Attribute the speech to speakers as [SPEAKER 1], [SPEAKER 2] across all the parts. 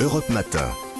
[SPEAKER 1] Europe Matin.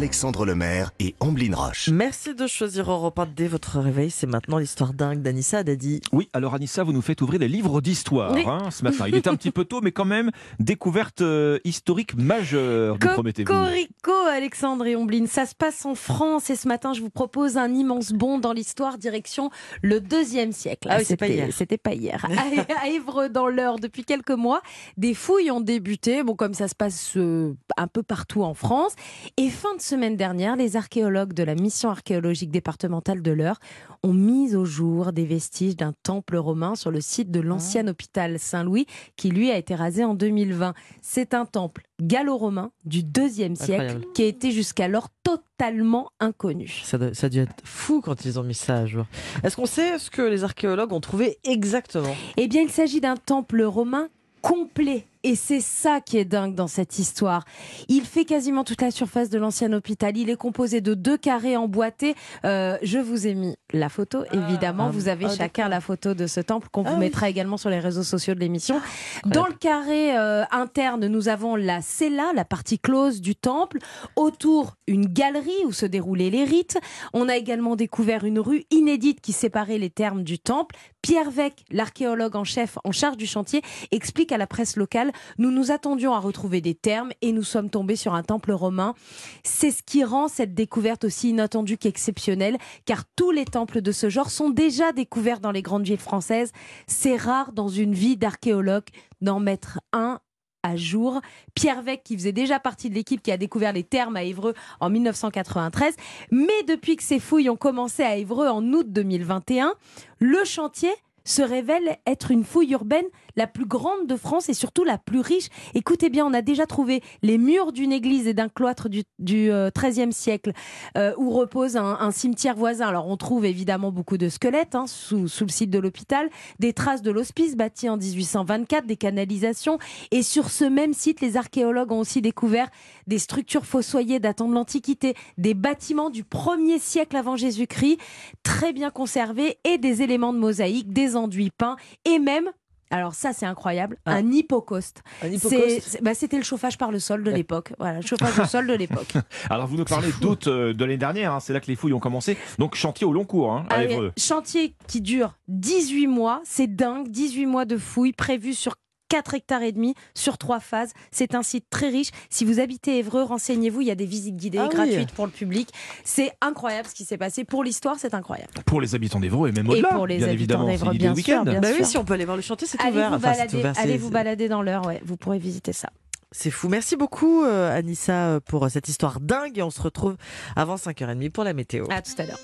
[SPEAKER 1] Alexandre Lemaire et Amblin Roche.
[SPEAKER 2] Merci de choisir Europe 1 dès votre réveil. C'est maintenant l'histoire dingue d'Anissa Dadi.
[SPEAKER 3] Oui, alors Anissa, vous nous faites ouvrir des livres d'histoire
[SPEAKER 2] Oui.
[SPEAKER 3] hein, ce matin. Il est un petit peu tôt, mais quand même, découverte euh, historique majeure, nous promettez-vous.
[SPEAKER 4] Cocorico, Alexandre et Omblin, ça se passe en France et ce matin je vous propose un immense bond dans l'histoire direction le deuxième siècle.
[SPEAKER 2] Ah oui, pas
[SPEAKER 4] C'était-
[SPEAKER 2] hier.
[SPEAKER 4] C'était pas hier. À, à Évreux dans l'Eure depuis quelques mois, des fouilles ont débuté, bon comme ça se passe euh, un peu partout en France. Et fin de semaine dernière, les archéologues de la mission archéologique départementale de l'Eure ont mis au jour des vestiges d'un temple romain sur le site de l'ancien hôpital Saint-Louis qui lui a été rasé en 2020. C'est un temple gallo-romain du deuxième siècle
[SPEAKER 2] Incroyable.
[SPEAKER 4] qui a été jusqu'alors totalement inconnu.
[SPEAKER 2] Ça, doit- ça a dû être fou quand ils ont mis ça à jour. Est-ce qu'on sait ce que les archéologues ont trouvé exactement?
[SPEAKER 4] Eh bien, il s'agit d'un temple romain complet. Et c'est ça qui est dingue dans cette histoire. Il fait quasiment toute la surface de l'ancien hôpital. Il est composé de deux carrés emboîtés. Euh, je vous ai mis la photo, évidemment.
[SPEAKER 2] ah,
[SPEAKER 4] vous avez
[SPEAKER 2] ah,
[SPEAKER 4] chacun la photo de ce temple qu'on
[SPEAKER 2] Ah
[SPEAKER 4] vous
[SPEAKER 2] oui.
[SPEAKER 4] mettra également sur les réseaux sociaux de l'émission. Dans le carré euh, interne, nous avons la cella, la partie close du temple. Autour, une galerie où se déroulaient les rites. On a également découvert une rue inédite qui séparait les termes du temple. Pierre Vec, l'archéologue en chef en charge du chantier, explique à la presse locale Nous nous attendions à retrouver des termes et nous sommes tombés sur un temple romain. C'est ce qui rend cette découverte aussi inattendue qu'exceptionnelle, car tous les temples de ce genre sont déjà découverts dans les grandes villes françaises. C'est rare dans une vie d'archéologue d'en mettre un à jour. Pierre Vec, qui faisait déjà partie de l'équipe qui a découvert les termes à Évreux en 1993. Mais depuis que ces fouilles ont commencé à Évreux en août 2021, le chantier se révèle être une fouille urbaine la plus grande de France et surtout la plus riche. Écoutez bien, on a déjà trouvé les murs d'une église et d'un cloître du, du euh, XIIIe siècle euh, où repose un, cimetière voisin. Alors on trouve évidemment beaucoup de squelettes hein, sous, sous le site de l'hôpital, des traces de l'hospice bâti en 1824, des canalisations. Et sur ce même site, les archéologues ont aussi découvert des structures fossoyées datant de l'Antiquité, des bâtiments du 1er siècle avant Jésus-Christ, très bien conservés, et des éléments de mosaïque, des enduits peints, et même, alors ça c'est incroyable,
[SPEAKER 2] Ah.
[SPEAKER 4] un hypocauste. Bah, C'était le chauffage par le sol de l'époque. Voilà, le chauffage au sol de l'époque.
[SPEAKER 3] Alors, vous nous parlez d'août euh, de l'année dernière, hein, c'est là que les fouilles ont commencé. Donc, chantier au long cours, hein, à
[SPEAKER 4] Ah chantier qui dure 18 mois, c'est dingue, 18 mois de fouilles prévus sur 4 hectares et demi sur trois phases. C'est un site très riche. Si vous habitez Évreux, renseignez-vous. Il y a des visites guidées
[SPEAKER 2] Ah oui.
[SPEAKER 4] gratuites pour le public. C'est incroyable ce qui s'est passé. Pour l'histoire, c'est incroyable.
[SPEAKER 3] Pour les habitants d'Évreux et même
[SPEAKER 4] Et
[SPEAKER 3] au-delà,
[SPEAKER 4] pour les
[SPEAKER 3] bien
[SPEAKER 4] habitants
[SPEAKER 3] évidemment.
[SPEAKER 4] d'Évreux, bien
[SPEAKER 3] du
[SPEAKER 4] sûr,
[SPEAKER 3] week-end.
[SPEAKER 4] bien
[SPEAKER 2] Bah oui,
[SPEAKER 4] sûr.
[SPEAKER 2] si on peut aller voir le chantier, c'est ouvert.
[SPEAKER 4] vous
[SPEAKER 2] Enfin,
[SPEAKER 4] balader,
[SPEAKER 2] ouvert,
[SPEAKER 4] allez vous balader dans l'heure. Ouais, vous pourrez visiter ça.
[SPEAKER 2] C'est fou. Merci beaucoup, euh, Anissa, euh, pour cette histoire dingue. Et on se retrouve avant 5h30 pour la météo.
[SPEAKER 4] À tout à l'heure.